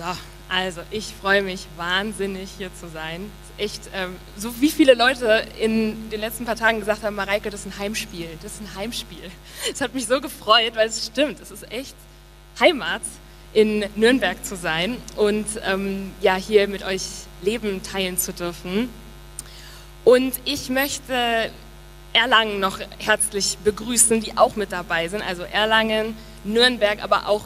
So, also ich freue mich wahnsinnig hier zu sein. Echt, ähm, so wie viele Leute in den letzten paar Tagen gesagt haben, Mareike, das ist ein Heimspiel, das ist ein Heimspiel. Es hat mich so gefreut, weil es stimmt, es ist echt Heimat in Nürnberg zu sein und ähm, ja hier mit euch Leben teilen zu dürfen. Und ich möchte Erlangen noch herzlich begrüßen, die auch mit dabei sind. Also Erlangen, Nürnberg, aber auch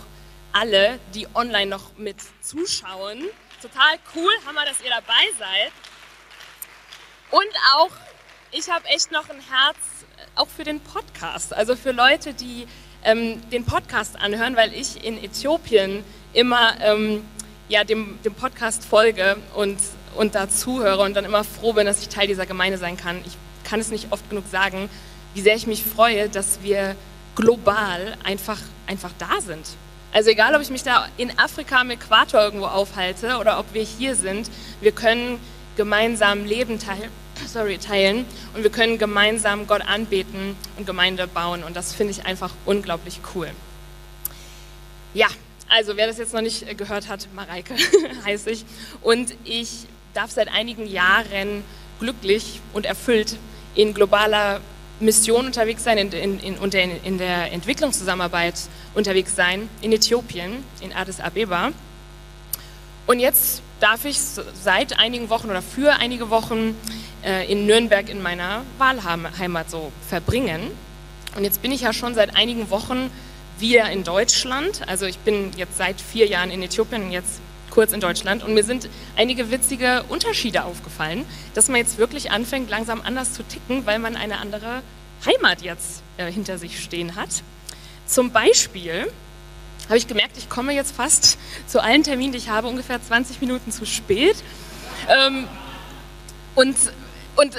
alle, die online noch mit zuschauen. Total cool, Hammer, dass ihr dabei seid. Und auch, ich habe echt noch ein Herz äh, auch für den Podcast. Also für Leute, die ähm, den Podcast anhören, weil ich in Äthiopien immer ähm, ja, dem, dem Podcast folge und, und da zuhöre und dann immer froh bin, dass ich Teil dieser Gemeinde sein kann. Ich kann es nicht oft genug sagen, wie sehr ich mich freue, dass wir global einfach, einfach da sind. Also egal, ob ich mich da in Afrika am Äquator irgendwo aufhalte oder ob wir hier sind, wir können gemeinsam Leben teilen, sorry, teilen und wir können gemeinsam Gott anbeten und Gemeinde bauen und das finde ich einfach unglaublich cool. Ja, also wer das jetzt noch nicht gehört hat, Mareike heiße ich und ich darf seit einigen Jahren glücklich und erfüllt in globaler Mission unterwegs sein, in, in, in, in, der Entwicklungszusammenarbeit unterwegs sein, in Äthiopien, in Addis Abeba. Und jetzt darf ich seit einigen Wochen oder für einige Wochen äh, in Nürnberg in meiner Wahlheimat so verbringen. Und jetzt bin ich ja schon seit einigen Wochen wieder in Deutschland. Also ich bin jetzt seit vier Jahren in Äthiopien und jetzt kurz in Deutschland und mir sind einige witzige Unterschiede aufgefallen, dass man jetzt wirklich anfängt, langsam anders zu ticken, weil man eine andere Heimat jetzt äh, hinter sich stehen hat. Zum Beispiel habe ich gemerkt, ich komme jetzt fast zu allen Terminen, die ich habe, ungefähr 20 Minuten zu spät. Ähm, und, und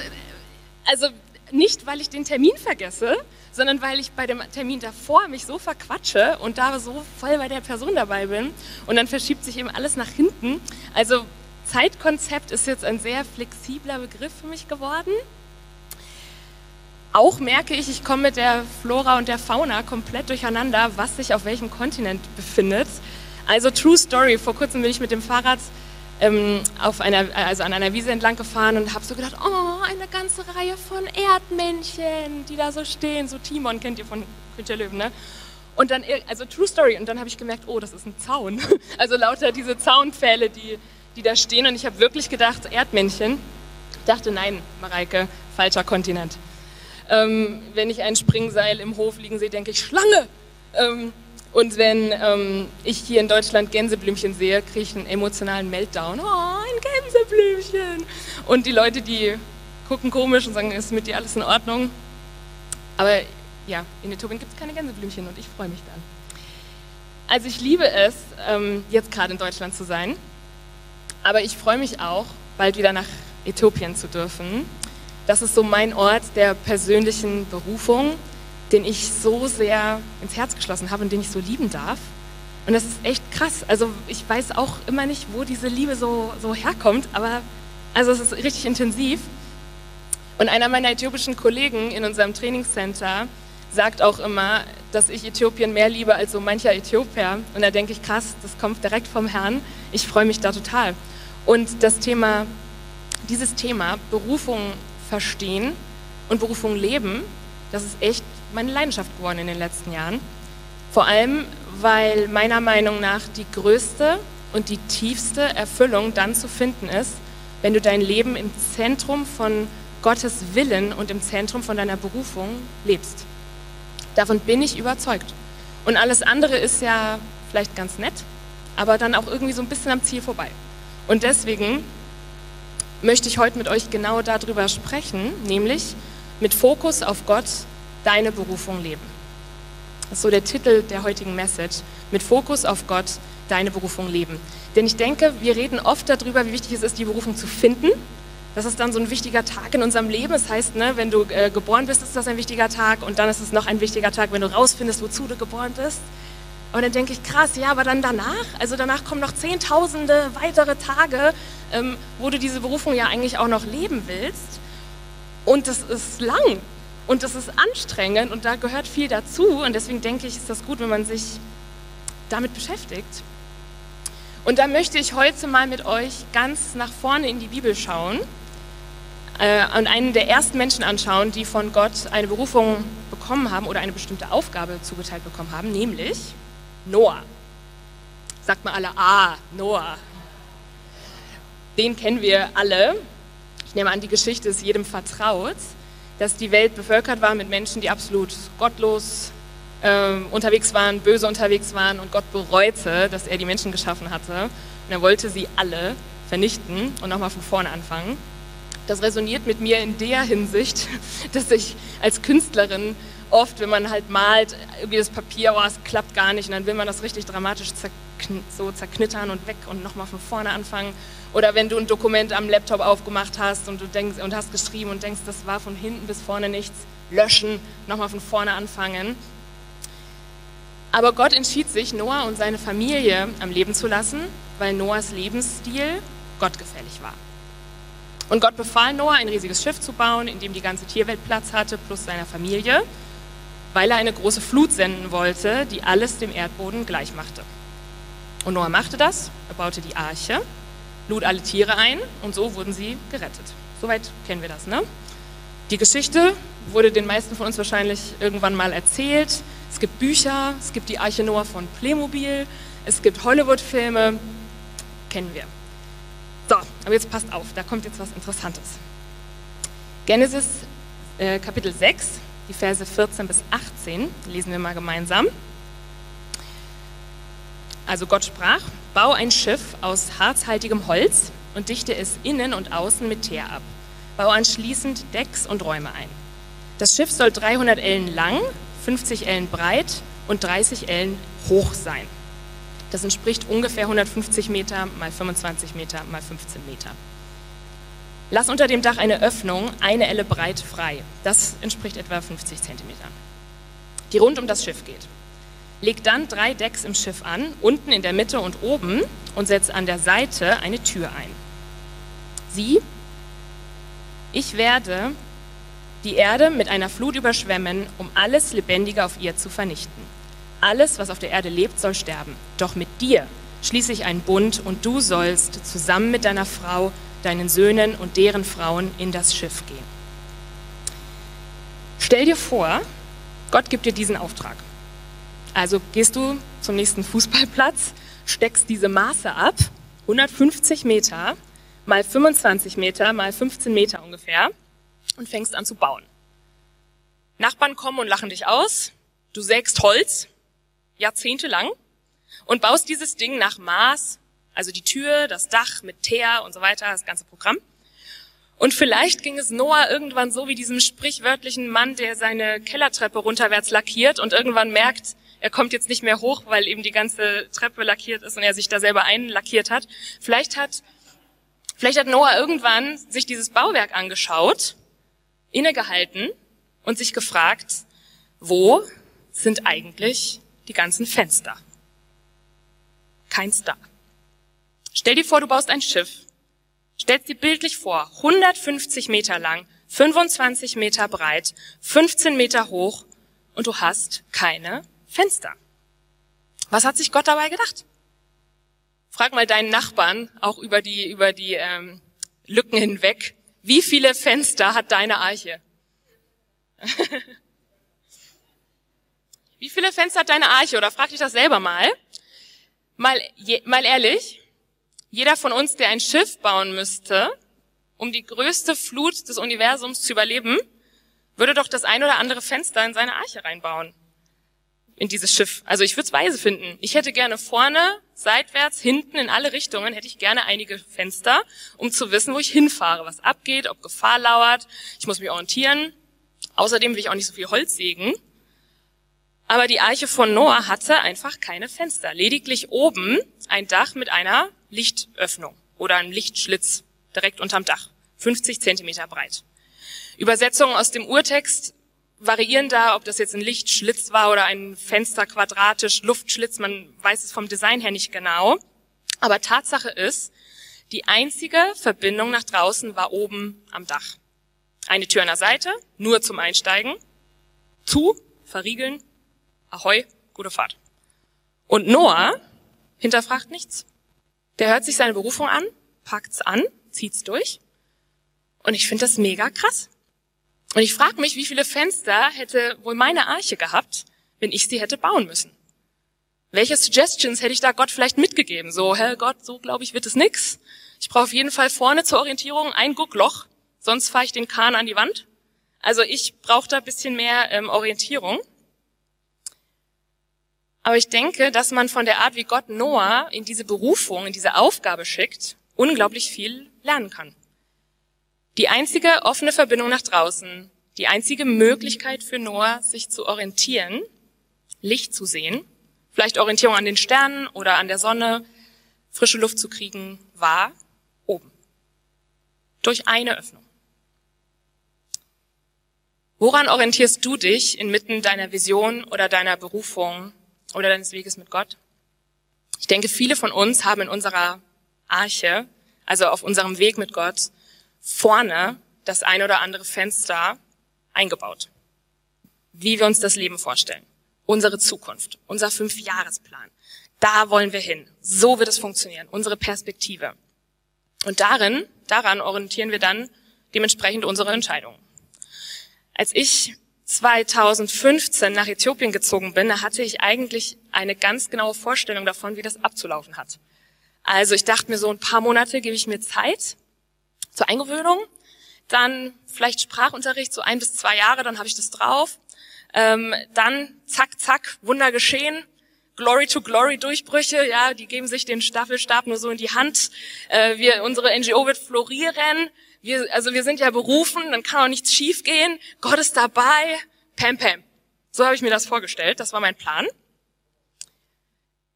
also nicht, weil ich den Termin vergesse, sondern weil ich bei dem Termin davor mich so verquatsche und da so voll bei der Person dabei bin und dann verschiebt sich eben alles nach hinten. Also Zeitkonzept ist jetzt ein sehr flexibler Begriff für mich geworden. Auch merke ich, ich komme mit der Flora und der Fauna komplett durcheinander, was sich auf welchem Kontinent befindet. Also True Story, vor kurzem bin ich mit dem Fahrrad ähm, auf einer, also an einer Wiese entlang gefahren und habe so gedacht, oh, eine ganze Reihe von Erdmännchen, die da so stehen. So Timon kennt ihr von König Löwen, ne? Und dann, also True Story, und dann habe ich gemerkt, oh, das ist ein Zaun. Also lauter diese Zaunpfähle, die, die da stehen. Und ich habe wirklich gedacht, Erdmännchen. Ich dachte, nein, Mareike, falscher Kontinent. Ähm, wenn ich ein Springseil im Hof liegen sehe, denke ich, Schlange. Ähm, und wenn ähm, ich hier in Deutschland Gänseblümchen sehe, kriege ich einen emotionalen Meltdown. Oh, ein Gänseblümchen. Und die Leute, die gucken komisch und sagen, ist mit dir alles in Ordnung? Aber ja, in Äthiopien gibt es keine Gänseblümchen und ich freue mich dann. Also ich liebe es, ähm, jetzt gerade in Deutschland zu sein. Aber ich freue mich auch, bald wieder nach Äthiopien zu dürfen. Das ist so mein Ort der persönlichen Berufung den ich so sehr ins Herz geschlossen habe und den ich so lieben darf. Und das ist echt krass. Also ich weiß auch immer nicht, wo diese Liebe so, so herkommt, aber also es ist richtig intensiv. Und einer meiner äthiopischen Kollegen in unserem Trainingscenter sagt auch immer, dass ich Äthiopien mehr liebe als so mancher Äthiopier. Und da denke ich, krass, das kommt direkt vom Herrn. Ich freue mich da total. Und das Thema, dieses Thema Berufung verstehen und Berufung leben, das ist echt meine Leidenschaft geworden in den letzten Jahren. Vor allem, weil meiner Meinung nach die größte und die tiefste Erfüllung dann zu finden ist, wenn du dein Leben im Zentrum von Gottes Willen und im Zentrum von deiner Berufung lebst. Davon bin ich überzeugt. Und alles andere ist ja vielleicht ganz nett, aber dann auch irgendwie so ein bisschen am Ziel vorbei. Und deswegen möchte ich heute mit euch genau darüber sprechen, nämlich mit Fokus auf Gott deine Berufung leben. Das ist so der Titel der heutigen Message. Mit Fokus auf Gott deine Berufung leben. Denn ich denke, wir reden oft darüber, wie wichtig es ist, die Berufung zu finden. Das ist dann so ein wichtiger Tag in unserem Leben. Das heißt, ne, wenn du äh, geboren bist, ist das ein wichtiger Tag. Und dann ist es noch ein wichtiger Tag, wenn du rausfindest, wozu du geboren bist. Aber dann denke ich, krass, ja, aber dann danach, also danach kommen noch zehntausende weitere Tage, ähm, wo du diese Berufung ja eigentlich auch noch leben willst. Und das ist lang. Und das ist anstrengend und da gehört viel dazu. Und deswegen denke ich, ist das gut, wenn man sich damit beschäftigt. Und da möchte ich heute mal mit euch ganz nach vorne in die Bibel schauen äh, und einen der ersten Menschen anschauen, die von Gott eine Berufung bekommen haben oder eine bestimmte Aufgabe zugeteilt bekommen haben, nämlich Noah. Sagt mal alle, ah, Noah. Den kennen wir alle. Ich nehme an, die Geschichte ist jedem vertraut, dass die Welt bevölkert war mit Menschen, die absolut gottlos äh, unterwegs waren, böse unterwegs waren und Gott bereute, dass er die Menschen geschaffen hatte. Und er wollte sie alle vernichten und nochmal von vorne anfangen. Das resoniert mit mir in der Hinsicht, dass ich als Künstlerin oft, wenn man halt malt, irgendwie das Papier, oh, es klappt gar nicht, und dann will man das richtig dramatisch zerkn so zerknittern und weg und nochmal von vorne anfangen. Oder wenn du ein Dokument am Laptop aufgemacht hast und du denkst und hast geschrieben und denkst, das war von hinten bis vorne nichts, löschen, nochmal von vorne anfangen. Aber Gott entschied sich, Noah und seine Familie am Leben zu lassen, weil Noahs Lebensstil gottgefällig war. Und Gott befahl Noah, ein riesiges Schiff zu bauen, in dem die ganze Tierwelt Platz hatte, plus seiner Familie, weil er eine große Flut senden wollte, die alles dem Erdboden gleich machte. Und Noah machte das, er baute die Arche, lud alle Tiere ein und so wurden sie gerettet. Soweit kennen wir das, ne? Die Geschichte wurde den meisten von uns wahrscheinlich irgendwann mal erzählt. Es gibt Bücher, es gibt die Arche Noah von Playmobil, es gibt Hollywood-Filme, kennen wir. So, aber jetzt passt auf, da kommt jetzt was Interessantes. Genesis äh, Kapitel 6, die Verse 14 bis 18, lesen wir mal gemeinsam. Also Gott sprach, bau ein Schiff aus harzhaltigem Holz und dichte es innen und außen mit Teer ab. Bau anschließend Decks und Räume ein. Das Schiff soll 300 Ellen lang, 50 Ellen breit und 30 Ellen hoch sein. Das entspricht ungefähr 150 Meter mal 25 Meter mal 15 Meter. Lass unter dem Dach eine Öffnung, eine Elle breit frei. Das entspricht etwa 50 Zentimetern, die rund um das Schiff geht. Leg dann drei Decks im Schiff an, unten in der Mitte und oben, und setz an der Seite eine Tür ein. Sieh, ich werde die Erde mit einer Flut überschwemmen, um alles Lebendige auf ihr zu vernichten. Alles, was auf der Erde lebt, soll sterben. Doch mit dir schließe ich einen Bund und du sollst zusammen mit deiner Frau, deinen Söhnen und deren Frauen in das Schiff gehen. Stell dir vor, Gott gibt dir diesen Auftrag. Also gehst du zum nächsten Fußballplatz, steckst diese Maße ab, 150 Meter mal 25 Meter mal 15 Meter ungefähr, und fängst an zu bauen. Nachbarn kommen und lachen dich aus. Du sägst Holz, jahrzehntelang, und baust dieses Ding nach Maß, also die Tür, das Dach mit Teer und so weiter, das ganze Programm. Und vielleicht ging es Noah irgendwann so wie diesem sprichwörtlichen Mann, der seine Kellertreppe runterwärts lackiert und irgendwann merkt, er kommt jetzt nicht mehr hoch, weil eben die ganze Treppe lackiert ist und er sich da selber einlackiert hat. Vielleicht hat, vielleicht hat Noah irgendwann sich dieses Bauwerk angeschaut innegehalten und sich gefragt, wo sind eigentlich die ganzen Fenster? Keins da. Stell dir vor, du baust ein Schiff. Stellst dir bildlich vor, 150 Meter lang, 25 Meter breit, 15 Meter hoch und du hast keine Fenster. Was hat sich Gott dabei gedacht? Frag mal deinen Nachbarn, auch über die, über die ähm, Lücken hinweg, wie viele Fenster hat deine Arche? Wie viele Fenster hat deine Arche? Oder frag dich das selber mal. Mal, je, mal ehrlich, jeder von uns, der ein Schiff bauen müsste, um die größte Flut des Universums zu überleben, würde doch das ein oder andere Fenster in seine Arche reinbauen in dieses Schiff. Also ich würde es weise finden. Ich hätte gerne vorne, seitwärts, hinten, in alle Richtungen, hätte ich gerne einige Fenster, um zu wissen, wo ich hinfahre, was abgeht, ob Gefahr lauert. Ich muss mich orientieren. Außerdem will ich auch nicht so viel Holz sägen. Aber die Arche von Noah hatte einfach keine Fenster. Lediglich oben ein Dach mit einer Lichtöffnung oder einem Lichtschlitz direkt unterm Dach. 50 Zentimeter breit. Übersetzungen aus dem Urtext variieren da, ob das jetzt ein Lichtschlitz war oder ein Fenster quadratisch, Luftschlitz, man weiß es vom Design her nicht genau. Aber Tatsache ist, die einzige Verbindung nach draußen war oben am Dach. Eine Tür an der Seite, nur zum Einsteigen, zu, verriegeln, ahoi, gute Fahrt. Und Noah hinterfragt nichts. Der hört sich seine Berufung an, packt's an, zieht's durch. Und ich finde das mega krass. Und ich frage mich, wie viele Fenster hätte wohl meine Arche gehabt, wenn ich sie hätte bauen müssen? Welche Suggestions hätte ich da Gott vielleicht mitgegeben? So, Herr Gott, so glaube ich, wird es nix. Ich brauche auf jeden Fall vorne zur Orientierung ein Guckloch, sonst fahre ich den Kahn an die Wand. Also ich brauche da ein bisschen mehr ähm, Orientierung. Aber ich denke, dass man von der Art, wie Gott Noah in diese Berufung, in diese Aufgabe schickt, unglaublich viel lernen kann. Die einzige offene Verbindung nach draußen, die einzige Möglichkeit für Noah, sich zu orientieren, Licht zu sehen, vielleicht Orientierung an den Sternen oder an der Sonne, frische Luft zu kriegen, war oben. Durch eine Öffnung. Woran orientierst du dich inmitten deiner Vision oder deiner Berufung oder deines Weges mit Gott? Ich denke, viele von uns haben in unserer Arche, also auf unserem Weg mit Gott, vorne das ein oder andere Fenster eingebaut. Wie wir uns das Leben vorstellen. Unsere Zukunft, unser Fünfjahresplan. Da wollen wir hin. So wird es funktionieren. Unsere Perspektive. Und darin, daran orientieren wir dann dementsprechend unsere Entscheidungen. Als ich 2015 nach Äthiopien gezogen bin, da hatte ich eigentlich eine ganz genaue Vorstellung davon, wie das abzulaufen hat. Also ich dachte mir so ein paar Monate gebe ich mir Zeit zur Eingewöhnung, dann vielleicht Sprachunterricht, so ein bis zwei Jahre, dann habe ich das drauf. Ähm, dann zack, zack, Wunder geschehen. Glory to Glory Durchbrüche, ja, die geben sich den Staffelstab nur so in die Hand. Äh, wir, unsere NGO wird florieren. Wir, also wir sind ja berufen, dann kann auch nichts schiefgehen. Gott ist dabei. Pam, pam. So habe ich mir das vorgestellt. Das war mein Plan.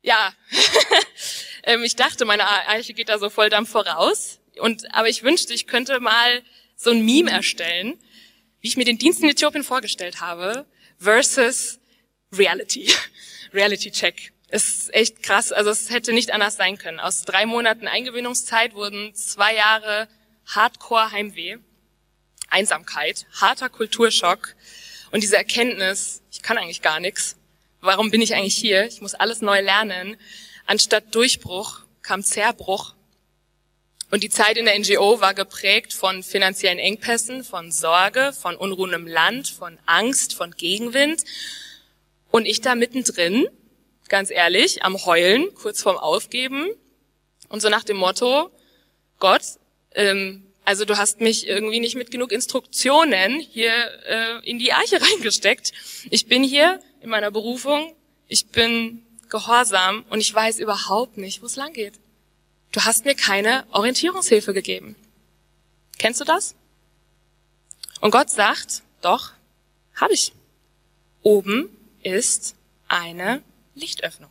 Ja, ähm, ich dachte, meine Eiche geht da so voll Dampf voraus. Und, aber ich wünschte, ich könnte mal so ein Meme erstellen, wie ich mir den Dienst in Äthiopien vorgestellt habe, versus Reality. Reality Check. ist echt krass. Also es hätte nicht anders sein können. Aus drei Monaten Eingewöhnungszeit wurden zwei Jahre Hardcore Heimweh, Einsamkeit, harter Kulturschock und diese Erkenntnis, ich kann eigentlich gar nichts. Warum bin ich eigentlich hier? Ich muss alles neu lernen. Anstatt Durchbruch kam Zerbruch und die Zeit in der NGO war geprägt von finanziellen Engpässen, von Sorge, von Unruhen im Land, von Angst, von Gegenwind. Und ich da mittendrin, ganz ehrlich, am Heulen, kurz vorm Aufgeben. Und so nach dem Motto, Gott, ähm, also du hast mich irgendwie nicht mit genug Instruktionen hier äh, in die Arche reingesteckt. Ich bin hier in meiner Berufung, ich bin gehorsam und ich weiß überhaupt nicht, wo es lang geht. Du hast mir keine Orientierungshilfe gegeben. Kennst du das? Und Gott sagt, doch, habe ich. Oben ist eine Lichtöffnung.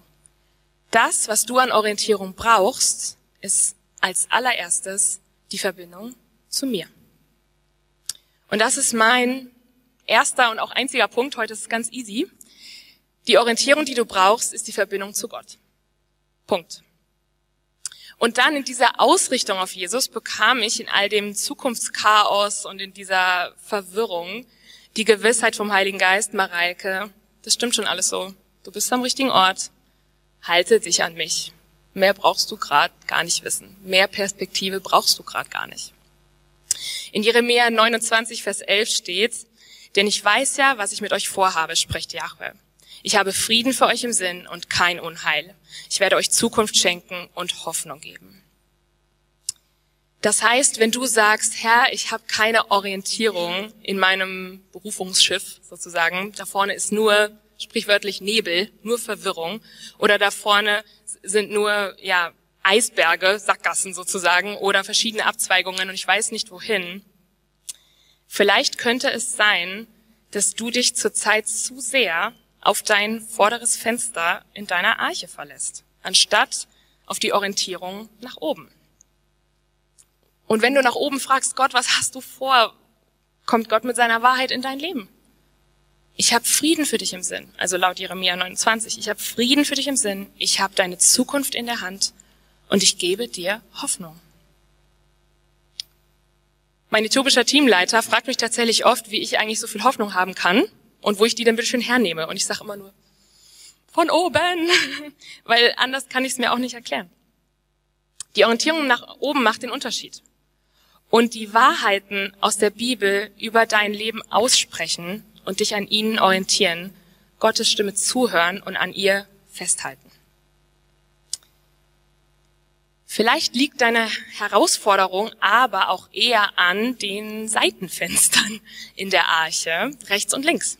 Das, was du an Orientierung brauchst, ist als allererstes die Verbindung zu mir. Und das ist mein erster und auch einziger Punkt. Heute ist es ganz easy. Die Orientierung, die du brauchst, ist die Verbindung zu Gott. Punkt. Und dann in dieser Ausrichtung auf Jesus bekam ich in all dem Zukunftschaos und in dieser Verwirrung die Gewissheit vom Heiligen Geist, Mareike, das stimmt schon alles so. Du bist am richtigen Ort. Halte dich an mich. Mehr brauchst du gerade gar nicht wissen. Mehr Perspektive brauchst du gerade gar nicht. In Jeremia 29, Vers 11 steht, denn ich weiß ja, was ich mit euch vorhabe, spricht Jahwe. Ich habe Frieden für euch im Sinn und kein Unheil. Ich werde euch Zukunft schenken und Hoffnung geben. Das heißt, wenn du sagst, Herr, ich habe keine Orientierung in meinem Berufungsschiff sozusagen, da vorne ist nur sprichwörtlich Nebel, nur Verwirrung, oder da vorne sind nur ja Eisberge, Sackgassen sozusagen, oder verschiedene Abzweigungen und ich weiß nicht wohin. Vielleicht könnte es sein, dass du dich zurzeit zu sehr auf dein vorderes Fenster in deiner Arche verlässt, anstatt auf die Orientierung nach oben. Und wenn du nach oben fragst, Gott, was hast du vor, kommt Gott mit seiner Wahrheit in dein Leben. Ich habe Frieden für dich im Sinn, also laut Jeremia 29, ich habe Frieden für dich im Sinn, ich habe deine Zukunft in der Hand und ich gebe dir Hoffnung. Mein äthiopischer Teamleiter fragt mich tatsächlich oft, wie ich eigentlich so viel Hoffnung haben kann und wo ich die denn bitte schön hernehme. Und ich sage immer nur, von oben, weil anders kann ich es mir auch nicht erklären. Die Orientierung nach oben macht den Unterschied. Und die Wahrheiten aus der Bibel über dein Leben aussprechen und dich an ihnen orientieren, Gottes Stimme zuhören und an ihr festhalten. Vielleicht liegt deine Herausforderung aber auch eher an den Seitenfenstern in der Arche, rechts und links.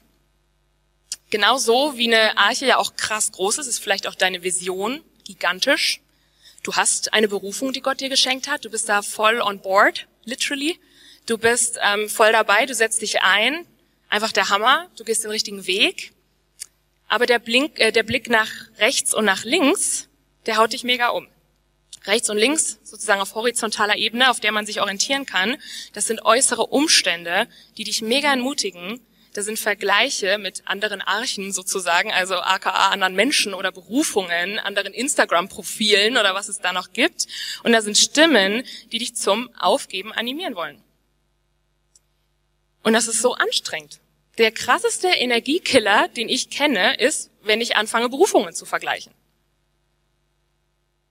Genauso wie eine Arche ja auch krass groß ist, ist vielleicht auch deine Vision gigantisch. Du hast eine Berufung, die Gott dir geschenkt hat. Du bist da voll on board, literally. Du bist ähm, voll dabei, du setzt dich ein. Einfach der Hammer, du gehst den richtigen Weg. Aber der, Blink, äh, der Blick nach rechts und nach links, der haut dich mega um rechts und links, sozusagen auf horizontaler Ebene, auf der man sich orientieren kann. Das sind äußere Umstände, die dich mega entmutigen. Das sind Vergleiche mit anderen Archen sozusagen, also aka anderen Menschen oder Berufungen, anderen Instagram-Profilen oder was es da noch gibt. Und da sind Stimmen, die dich zum Aufgeben animieren wollen. Und das ist so anstrengend. Der krasseste Energiekiller, den ich kenne, ist, wenn ich anfange, Berufungen zu vergleichen.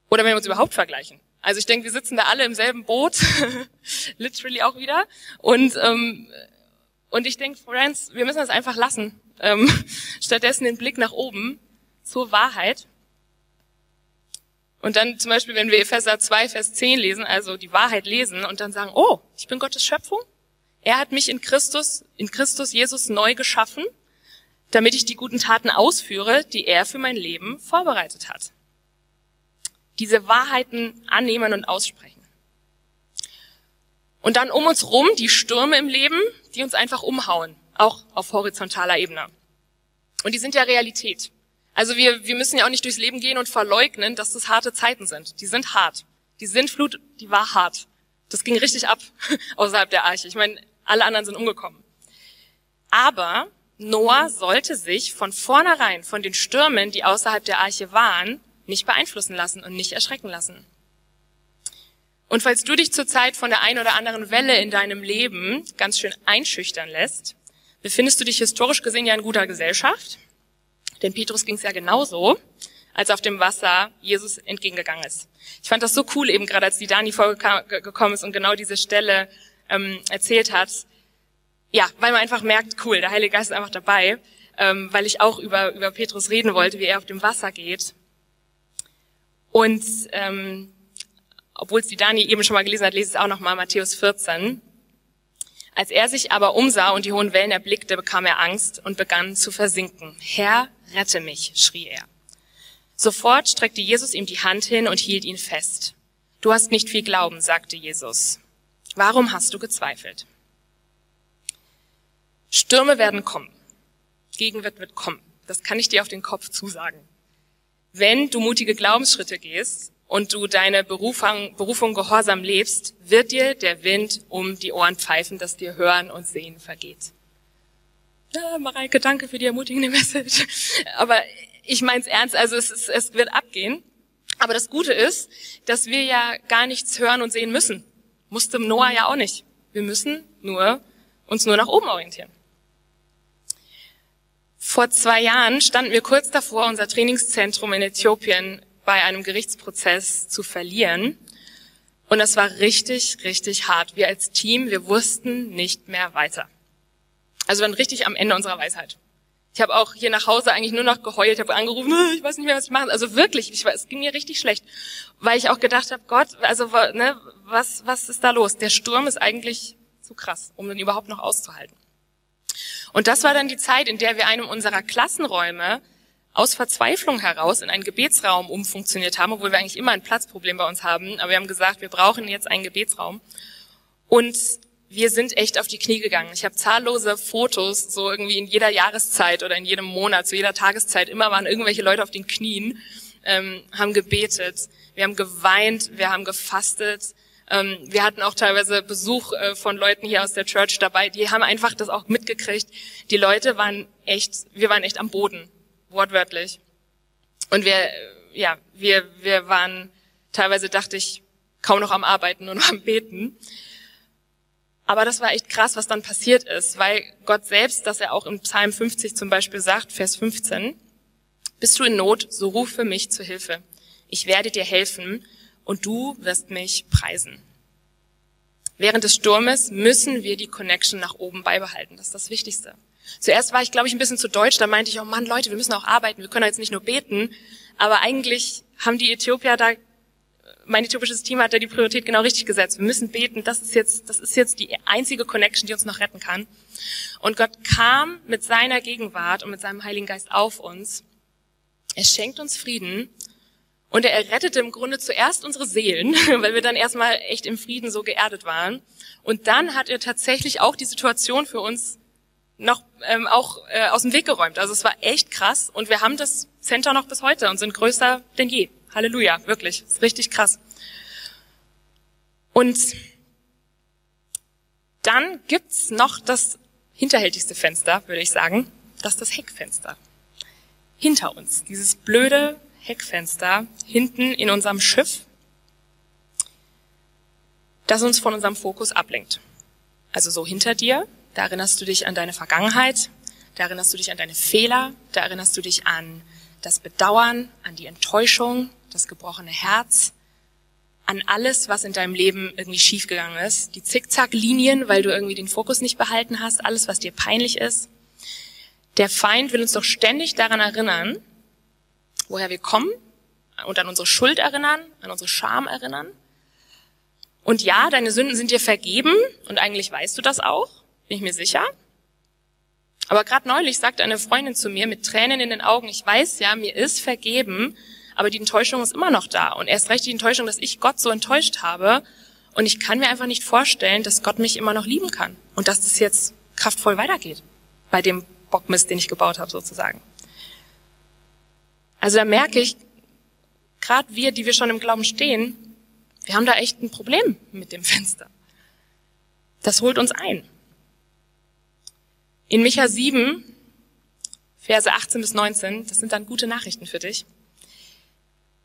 Oder wenn wir uns überhaupt vergleichen. Also ich denke, wir sitzen da alle im selben Boot, literally auch wieder. Und, ähm, und ich denke, Friends, wir müssen das einfach lassen. Ähm, stattdessen den Blick nach oben zur Wahrheit. Und dann zum Beispiel, wenn wir Epheser 2, Vers 10 lesen, also die Wahrheit lesen und dann sagen, oh, ich bin Gottes Schöpfung. Er hat mich in Christus, in Christus Jesus neu geschaffen, damit ich die guten Taten ausführe, die er für mein Leben vorbereitet hat diese Wahrheiten annehmen und aussprechen. Und dann um uns rum die Stürme im Leben, die uns einfach umhauen, auch auf horizontaler Ebene. Und die sind ja Realität. Also wir, wir müssen ja auch nicht durchs Leben gehen und verleugnen, dass das harte Zeiten sind. Die sind hart. Die Sintflut, die war hart. Das ging richtig ab außerhalb der Arche. Ich meine, alle anderen sind umgekommen. Aber Noah sollte sich von vornherein von den Stürmen, die außerhalb der Arche waren, nicht beeinflussen lassen und nicht erschrecken lassen. Und falls du dich zurzeit von der ein oder anderen Welle in deinem Leben ganz schön einschüchtern lässt, befindest du dich historisch gesehen ja in guter Gesellschaft. Denn Petrus ging es ja genauso, als auf dem Wasser Jesus entgegengegangen ist. Ich fand das so cool, eben gerade als die Dani vorgekommen ist und genau diese Stelle ähm, erzählt hat. Ja, weil man einfach merkt, cool, der Heilige Geist ist einfach dabei, ähm, weil ich auch über, über Petrus reden wollte, wie er auf dem Wasser geht. Und ähm, obwohl es die Dani eben schon mal gelesen hat, lese es auch nochmal Matthäus 14. Als er sich aber umsah und die hohen Wellen erblickte, bekam er Angst und begann zu versinken. Herr, rette mich, schrie er. Sofort streckte Jesus ihm die Hand hin und hielt ihn fest. Du hast nicht viel Glauben, sagte Jesus. Warum hast du gezweifelt? Stürme werden kommen. Gegenwind wird kommen. Das kann ich dir auf den Kopf zusagen. Wenn du mutige Glaubensschritte gehst und du deine Berufung, Berufung gehorsam lebst, wird dir der Wind um die Ohren pfeifen, dass dir Hören und Sehen vergeht. Ja, Mareike, danke für die ermutigende Message. Aber ich meine es ernst, also es, es wird abgehen. Aber das Gute ist, dass wir ja gar nichts hören und sehen müssen. Musste Noah ja auch nicht. Wir müssen nur uns nur nach oben orientieren. Vor zwei Jahren standen wir kurz davor, unser Trainingszentrum in Äthiopien bei einem Gerichtsprozess zu verlieren. Und das war richtig, richtig hart. Wir als Team, wir wussten nicht mehr weiter. Also wir waren richtig am Ende unserer Weisheit. Ich habe auch hier nach Hause eigentlich nur noch geheult, habe angerufen, ich weiß nicht mehr, was ich mache. Also wirklich, ich, es ging mir richtig schlecht, weil ich auch gedacht habe, Gott, also ne, was, was ist da los? Der Sturm ist eigentlich zu krass, um den überhaupt noch auszuhalten. Und das war dann die Zeit, in der wir einem unserer Klassenräume aus Verzweiflung heraus in einen Gebetsraum umfunktioniert haben, obwohl wir eigentlich immer ein Platzproblem bei uns haben. Aber wir haben gesagt, wir brauchen jetzt einen Gebetsraum. Und wir sind echt auf die Knie gegangen. Ich habe zahllose Fotos, so irgendwie in jeder Jahreszeit oder in jedem Monat, zu jeder Tageszeit, immer waren irgendwelche Leute auf den Knien, ähm, haben gebetet, wir haben geweint, wir haben gefastet, ähm, wir hatten auch teilweise Besuch äh, von Leuten hier aus der Church dabei, die haben einfach das auch mitgekriegt. Die Leute waren echt, wir waren echt am Boden, wortwörtlich. Und wir, äh, ja, wir, wir waren, teilweise dachte ich, kaum noch am Arbeiten und am Beten. Aber das war echt krass, was dann passiert ist, weil Gott selbst, dass er auch im Psalm 50 zum Beispiel sagt, Vers 15, bist du in Not, so rufe mich zu Hilfe. Ich werde dir helfen und du wirst mich preisen. Während des Sturmes müssen wir die Connection nach oben beibehalten. Das ist das Wichtigste. Zuerst war ich, glaube ich, ein bisschen zu deutsch. Da meinte ich, oh Mann, Leute, wir müssen auch arbeiten. Wir können jetzt nicht nur beten. Aber eigentlich haben die Äthiopier da, mein äthiopisches Team hat da die Priorität genau richtig gesetzt. Wir müssen beten. Das ist jetzt, das ist jetzt die einzige Connection, die uns noch retten kann. Und Gott kam mit seiner Gegenwart und mit seinem Heiligen Geist auf uns. Er schenkt uns Frieden und er errettete im Grunde zuerst unsere Seelen, weil wir dann erstmal echt im Frieden so geerdet waren. Und dann hat er tatsächlich auch die Situation für uns noch ähm, auch äh, aus dem Weg geräumt. Also es war echt krass und wir haben das Center noch bis heute und sind größer denn je. Halleluja, wirklich, ist richtig krass. Und dann gibt's noch das hinterhältigste Fenster, würde ich sagen. Das ist das Heckfenster. Hinter uns, dieses blöde Heckfenster hinten in unserem Schiff, das uns von unserem Fokus ablenkt. Also so hinter dir, da erinnerst du dich an deine Vergangenheit, da erinnerst du dich an deine Fehler, da erinnerst du dich an das Bedauern, an die Enttäuschung, das gebrochene Herz, an alles, was in deinem Leben irgendwie schiefgegangen ist. Die Zickzacklinien, weil du irgendwie den Fokus nicht behalten hast, alles, was dir peinlich ist. Der Feind will uns doch ständig daran erinnern, woher wir kommen und an unsere Schuld erinnern, an unsere Scham erinnern. Und ja, deine Sünden sind dir vergeben und eigentlich weißt du das auch, bin ich mir sicher. Aber gerade neulich sagte eine Freundin zu mir mit Tränen in den Augen, ich weiß ja, mir ist vergeben, aber die Enttäuschung ist immer noch da. Und erst recht die Enttäuschung, dass ich Gott so enttäuscht habe. Und ich kann mir einfach nicht vorstellen, dass Gott mich immer noch lieben kann. Und dass das jetzt kraftvoll weitergeht. Bei dem Bockmist, den ich gebaut habe, sozusagen. Also da merke ich, gerade wir, die wir schon im Glauben stehen, wir haben da echt ein Problem mit dem Fenster. Das holt uns ein. In Micha 7, Verse 18 bis 19, das sind dann gute Nachrichten für dich.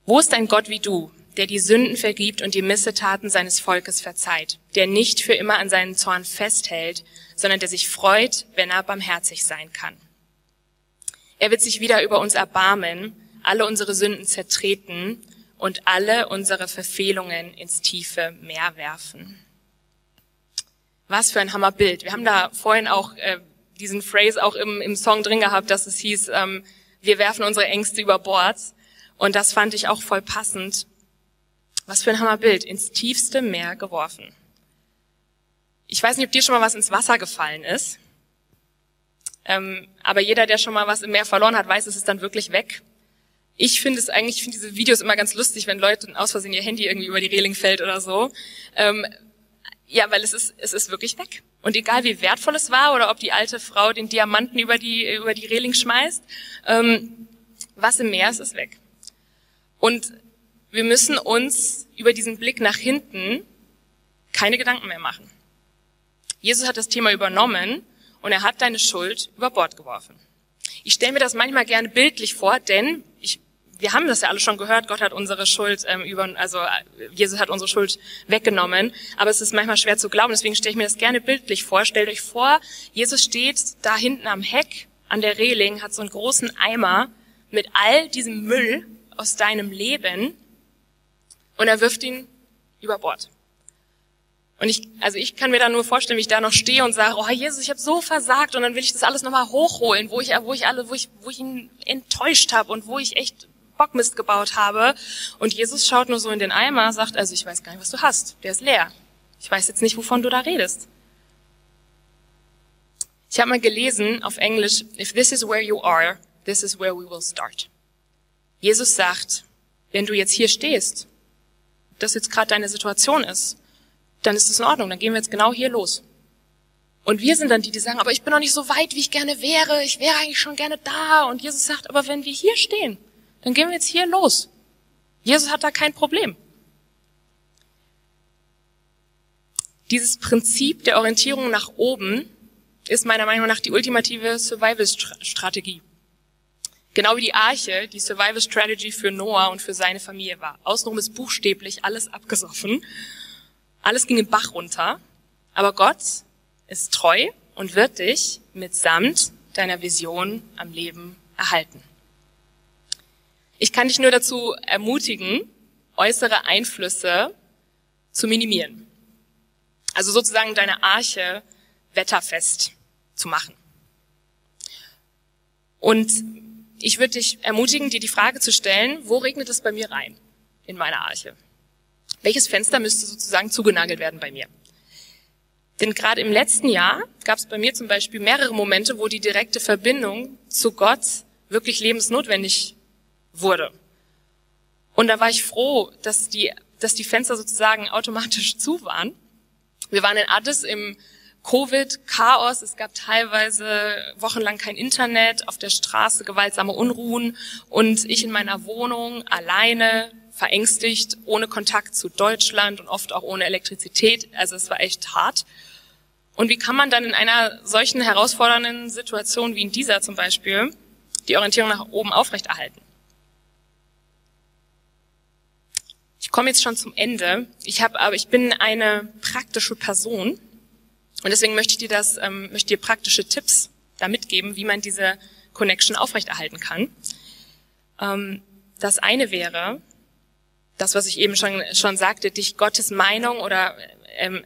Wo ist ein Gott wie du, der die Sünden vergibt und die Missetaten seines Volkes verzeiht, der nicht für immer an seinen Zorn festhält, sondern der sich freut, wenn er barmherzig sein kann? Er wird sich wieder über uns erbarmen alle unsere Sünden zertreten und alle unsere Verfehlungen ins tiefe Meer werfen. Was für ein Hammerbild. Wir haben da vorhin auch äh, diesen Phrase auch im, im Song drin gehabt, dass es hieß, ähm, wir werfen unsere Ängste über Bord. Und das fand ich auch voll passend. Was für ein Hammerbild. Ins tiefste Meer geworfen. Ich weiß nicht, ob dir schon mal was ins Wasser gefallen ist. Ähm, aber jeder, der schon mal was im Meer verloren hat, weiß, es ist dann wirklich weg ich finde es eigentlich, ich finde diese Videos immer ganz lustig, wenn Leute aus Versehen ihr Handy irgendwie über die Reling fällt oder so. Ähm, ja, weil es ist, es ist wirklich weg. Und egal wie wertvoll es war oder ob die alte Frau den Diamanten über die, über die Reling schmeißt, ähm, was im Meer ist, ist weg. Und wir müssen uns über diesen Blick nach hinten keine Gedanken mehr machen. Jesus hat das Thema übernommen und er hat deine Schuld über Bord geworfen. Ich stelle mir das manchmal gerne bildlich vor, denn ich, wir haben das ja alle schon gehört, Gott hat unsere Schuld ähm, über, also äh, Jesus hat unsere Schuld weggenommen, aber es ist manchmal schwer zu glauben, deswegen stelle ich mir das gerne bildlich vor. Stellt euch vor, Jesus steht da hinten am Heck an der Reling, hat so einen großen Eimer mit all diesem Müll aus deinem Leben und er wirft ihn über Bord. Und ich, also ich kann mir da nur vorstellen, wie ich da noch stehe und sage, oh Jesus, ich habe so versagt und dann will ich das alles nochmal hochholen, wo ich, wo ich alle, wo ich, wo ich ihn enttäuscht habe und wo ich echt Bockmist gebaut habe. Und Jesus schaut nur so in den Eimer, sagt, also ich weiß gar nicht, was du hast. Der ist leer. Ich weiß jetzt nicht, wovon du da redest. Ich habe mal gelesen auf Englisch, if this is where you are, this is where we will start. Jesus sagt, wenn du jetzt hier stehst, das jetzt gerade deine Situation ist, dann ist das in Ordnung, dann gehen wir jetzt genau hier los. Und wir sind dann die, die sagen, aber ich bin noch nicht so weit, wie ich gerne wäre, ich wäre eigentlich schon gerne da. Und Jesus sagt, aber wenn wir hier stehen, dann gehen wir jetzt hier los. Jesus hat da kein Problem. Dieses Prinzip der Orientierung nach oben ist meiner Meinung nach die ultimative Survival-Strategie. Genau wie die Arche die Survival-Strategy für Noah und für seine Familie war. Außenrum ist buchstäblich alles abgesoffen alles ging im Bach runter, aber Gott ist treu und wird dich mitsamt deiner Vision am Leben erhalten. Ich kann dich nur dazu ermutigen, äußere Einflüsse zu minimieren. Also sozusagen deine Arche wetterfest zu machen. Und ich würde dich ermutigen, dir die Frage zu stellen, wo regnet es bei mir rein in meiner Arche? Welches Fenster müsste sozusagen zugenagelt werden bei mir? Denn gerade im letzten Jahr gab es bei mir zum Beispiel mehrere Momente, wo die direkte Verbindung zu Gott wirklich lebensnotwendig wurde. Und da war ich froh, dass die, dass die Fenster sozusagen automatisch zu waren. Wir waren in Addis im Covid-Chaos. Es gab teilweise wochenlang kein Internet, auf der Straße gewaltsame Unruhen und ich in meiner Wohnung alleine, verängstigt, ohne Kontakt zu Deutschland und oft auch ohne Elektrizität. Also es war echt hart. Und wie kann man dann in einer solchen herausfordernden Situation wie in dieser zum Beispiel die Orientierung nach oben aufrechterhalten? Ich komme jetzt schon zum Ende. Ich habe aber ich bin eine praktische Person und deswegen möchte ich dir das ähm, möchte dir praktische Tipps da mitgeben, wie man diese Connection aufrechterhalten kann. Ähm, das eine wäre, das, was ich eben schon, schon sagte, dich Gottes Meinung oder ähm,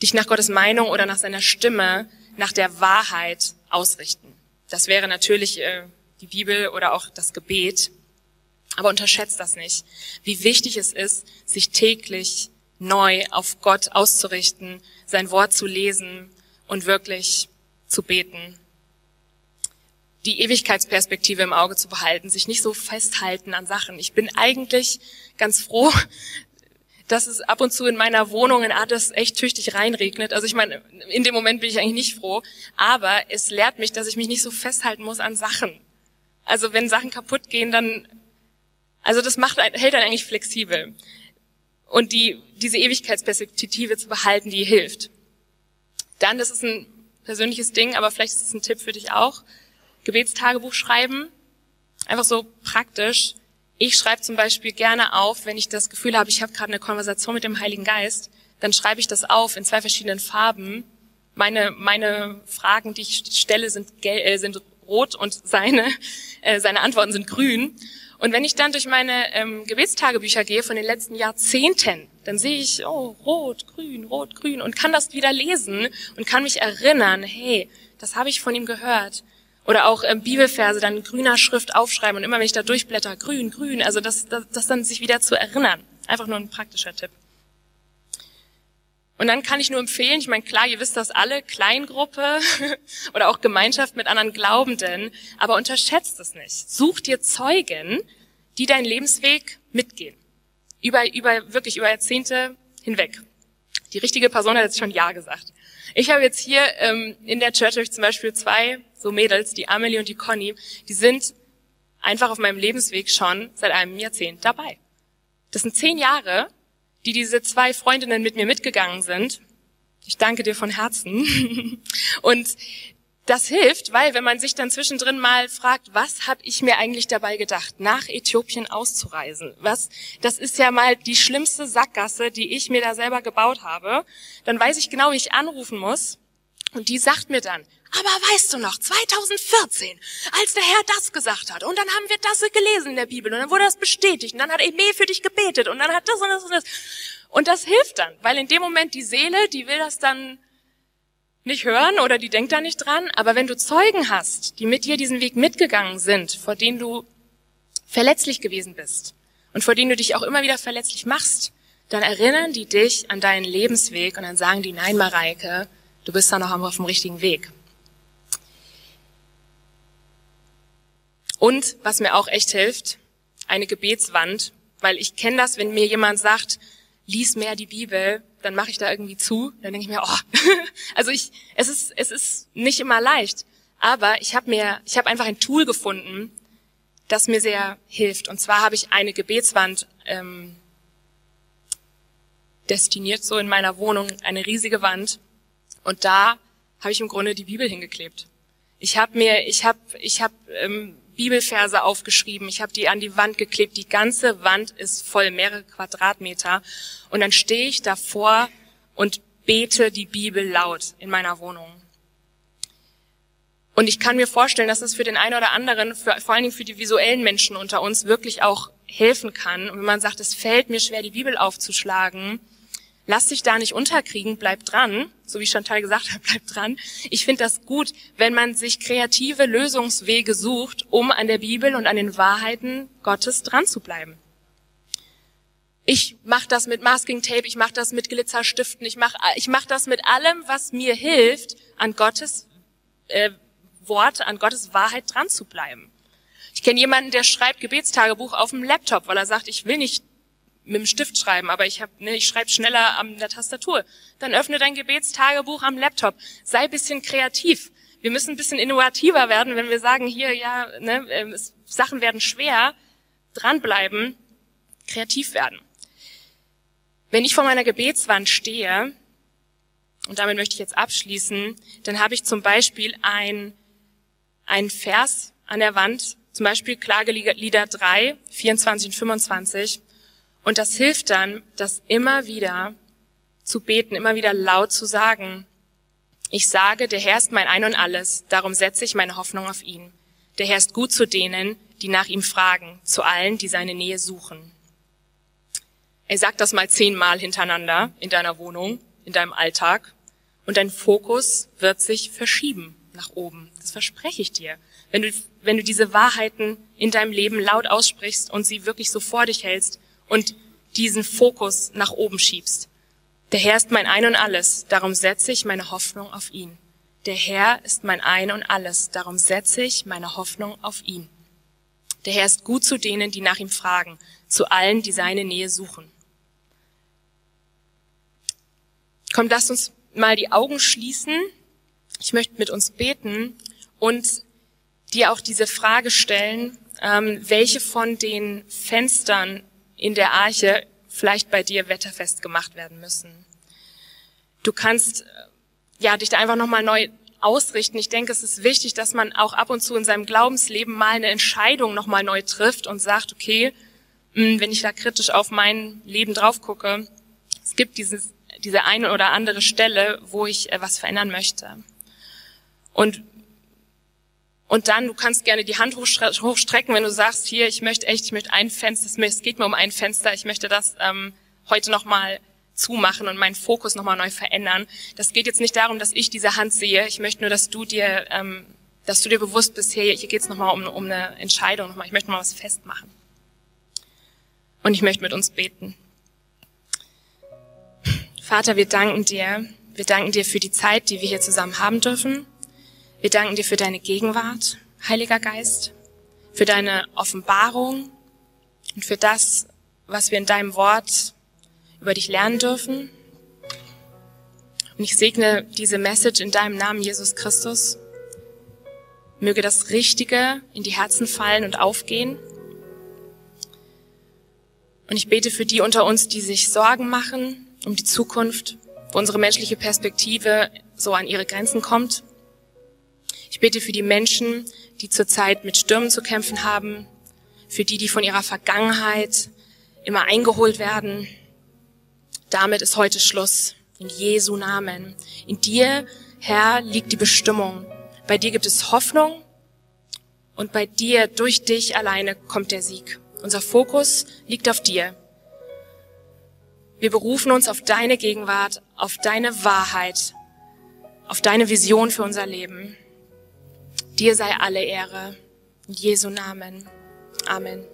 dich nach Gottes Meinung oder nach seiner Stimme, nach der Wahrheit ausrichten. Das wäre natürlich äh, die Bibel oder auch das Gebet. Aber unterschätzt das nicht, wie wichtig es ist, sich täglich neu auf Gott auszurichten, sein Wort zu lesen und wirklich zu beten die Ewigkeitsperspektive im Auge zu behalten, sich nicht so festhalten an Sachen. Ich bin eigentlich ganz froh, dass es ab und zu in meiner Wohnung in Addis echt tüchtig reinregnet. Also ich meine, in dem Moment bin ich eigentlich nicht froh, aber es lehrt mich, dass ich mich nicht so festhalten muss an Sachen. Also wenn Sachen kaputt gehen, dann, also das macht, hält dann eigentlich flexibel. Und die, diese Ewigkeitsperspektive zu behalten, die hilft. Dann, das ist ein persönliches Ding, aber vielleicht ist es ein Tipp für dich auch, Gebetstagebuch schreiben. Einfach so praktisch. Ich schreibe zum Beispiel gerne auf, wenn ich das Gefühl habe, ich habe gerade eine Konversation mit dem Heiligen Geist, dann schreibe ich das auf in zwei verschiedenen Farben. Meine, meine Fragen, die ich stelle, sind, äh, sind rot und seine, äh, seine Antworten sind grün. Und wenn ich dann durch meine ähm, Gebetstagebücher gehe von den letzten Jahrzehnten, dann sehe ich, oh, rot, grün, rot, grün und kann das wieder lesen und kann mich erinnern, hey, das habe ich von ihm gehört. Oder auch ähm, Bibelverse dann grüner Schrift aufschreiben und immer wenn ich da durchblätter, grün, grün, also das, das, das dann sich wieder zu erinnern. Einfach nur ein praktischer Tipp. Und dann kann ich nur empfehlen, ich meine, klar, ihr wisst das alle, Kleingruppe oder auch Gemeinschaft mit anderen Glaubenden, aber unterschätzt es nicht. Such dir Zeugen, die deinen Lebensweg mitgehen. Über, über, wirklich über Jahrzehnte hinweg. Die richtige Person hat jetzt schon Ja gesagt. Ich habe jetzt hier ähm, in der Church zum Beispiel zwei so Mädels, die Amelie und die Conny, die sind einfach auf meinem Lebensweg schon seit einem Jahrzehnt dabei. Das sind zehn Jahre, die diese zwei Freundinnen mit mir mitgegangen sind. Ich danke dir von Herzen. und das hilft, weil wenn man sich dann zwischendrin mal fragt, was habe ich mir eigentlich dabei gedacht, nach Äthiopien auszureisen? Was, das ist ja mal die schlimmste Sackgasse, die ich mir da selber gebaut habe. Dann weiß ich genau, wie ich anrufen muss. Und die sagt mir dann, aber weißt du noch, 2014, als der Herr das gesagt hat, und dann haben wir das gelesen in der Bibel, und dann wurde das bestätigt, und dann hat Eme für dich gebetet, und dann hat das und das und das. Und das hilft dann, weil in dem Moment die Seele, die will das dann nicht hören oder die denkt da nicht dran. Aber wenn du Zeugen hast, die mit dir diesen Weg mitgegangen sind, vor denen du verletzlich gewesen bist und vor denen du dich auch immer wieder verletzlich machst, dann erinnern die dich an deinen Lebensweg und dann sagen die, nein, Mareike, du bist da noch auf dem richtigen Weg. Und was mir auch echt hilft, eine Gebetswand, weil ich kenne das, wenn mir jemand sagt, lies mehr die Bibel, dann mache ich da irgendwie zu, dann denke ich mir, oh, also ich, es ist, es ist nicht immer leicht, aber ich habe mir, ich habe einfach ein Tool gefunden, das mir sehr hilft. Und zwar habe ich eine Gebetswand ähm, destiniert, so in meiner Wohnung, eine riesige Wand, und da habe ich im Grunde die Bibel hingeklebt. Ich habe mir, ich habe, ich habe ähm, Bibelverse aufgeschrieben, ich habe die an die Wand geklebt. Die ganze Wand ist voll, mehrere Quadratmeter. Und dann stehe ich davor und bete die Bibel laut in meiner Wohnung. Und ich kann mir vorstellen, dass das für den einen oder anderen, für, vor allen Dingen für die visuellen Menschen unter uns, wirklich auch helfen kann. Und wenn man sagt, es fällt mir schwer, die Bibel aufzuschlagen, lass dich da nicht unterkriegen, bleib dran. So wie Chantal gesagt hat, bleib dran. Ich finde das gut, wenn man sich kreative Lösungswege sucht, um an der Bibel und an den Wahrheiten Gottes dran zu bleiben. Ich mache das mit Masking Tape, ich mache das mit Glitzerstiften, ich mache ich mach das mit allem, was mir hilft, an Gottes äh, Wort, an Gottes Wahrheit dran zu bleiben. Ich kenne jemanden, der schreibt Gebetstagebuch auf dem Laptop, weil er sagt, ich will nicht mit dem Stift schreiben, aber ich, hab, ne, ich schreibe schneller an der Tastatur. Dann öffne dein Gebetstagebuch am Laptop. Sei bisschen kreativ. Wir müssen ein bisschen innovativer werden, wenn wir sagen, hier, ja, ne, äh, es, Sachen werden schwer, dranbleiben, kreativ werden. Wenn ich vor meiner Gebetswand stehe, und damit möchte ich jetzt abschließen, dann habe ich zum Beispiel ein, ein Vers an der Wand, zum Beispiel Klagelieder 3, 24 und 25. Und das hilft dann, das immer wieder zu beten, immer wieder laut zu sagen. Ich sage, der Herr ist mein Ein und Alles, darum setze ich meine Hoffnung auf ihn. Der Herr ist gut zu denen, die nach ihm fragen, zu allen, die seine Nähe suchen. Er sagt das mal zehnmal hintereinander in deiner Wohnung, in deinem Alltag, und dein Fokus wird sich verschieben nach oben. Das verspreche ich dir. Wenn du, wenn du diese Wahrheiten in deinem Leben laut aussprichst und sie wirklich so vor dich hältst und diesen Fokus nach oben schiebst. Der Herr ist mein Ein und Alles, darum setze ich meine Hoffnung auf ihn. Der Herr ist mein Ein und Alles, darum setze ich meine Hoffnung auf ihn. Der Herr ist gut zu denen, die nach ihm fragen, zu allen, die seine Nähe suchen. Komm, lasst uns mal die Augen schließen. Ich möchte mit uns beten und dir auch diese Frage stellen, ähm, welche von den Fenstern in der Arche vielleicht bei dir wetterfest gemacht werden müssen. Du kannst äh, ja dich da einfach nochmal neu ausrichten. Ich denke, es ist wichtig, dass man auch ab und zu in seinem Glaubensleben mal eine Entscheidung nochmal neu trifft und sagt, okay, hm, wenn ich da kritisch auf mein Leben drauf gucke, es gibt dieses diese eine oder andere Stelle, wo ich äh, was verändern möchte. Und und dann, du kannst gerne die Hand hochstrecken, wenn du sagst, hier, ich möchte echt, ich möchte ein Fenster, es geht mir um ein Fenster, ich möchte das ähm, heute nochmal zumachen und meinen Fokus nochmal neu verändern. Das geht jetzt nicht darum, dass ich diese Hand sehe. Ich möchte nur, dass du dir, ähm, dass du dir bewusst bist, hier, hier geht es nochmal um, um eine Entscheidung, nochmal, ich möchte mal was festmachen. Und ich möchte mit uns beten. Vater, wir danken dir. Wir danken dir für die Zeit, die wir hier zusammen haben dürfen. Wir danken dir für deine Gegenwart, Heiliger Geist, für deine Offenbarung und für das, was wir in deinem Wort über dich lernen dürfen. Und ich segne diese Message in deinem Namen, Jesus Christus. Möge das Richtige in die Herzen fallen und aufgehen. Und ich bete für die unter uns, die sich Sorgen machen, um die Zukunft, wo unsere menschliche Perspektive so an ihre Grenzen kommt. Ich bete für die Menschen, die zurzeit mit Stürmen zu kämpfen haben, für die, die von ihrer Vergangenheit immer eingeholt werden. Damit ist heute Schluss. In Jesu Namen. In dir, Herr, liegt die Bestimmung. Bei dir gibt es Hoffnung und bei dir, durch dich alleine, kommt der Sieg. Unser Fokus liegt auf dir. Wir berufen uns auf deine Gegenwart, auf deine Wahrheit, auf deine Vision für unser Leben. Dir sei alle Ehre. In Jesu Namen. Amen.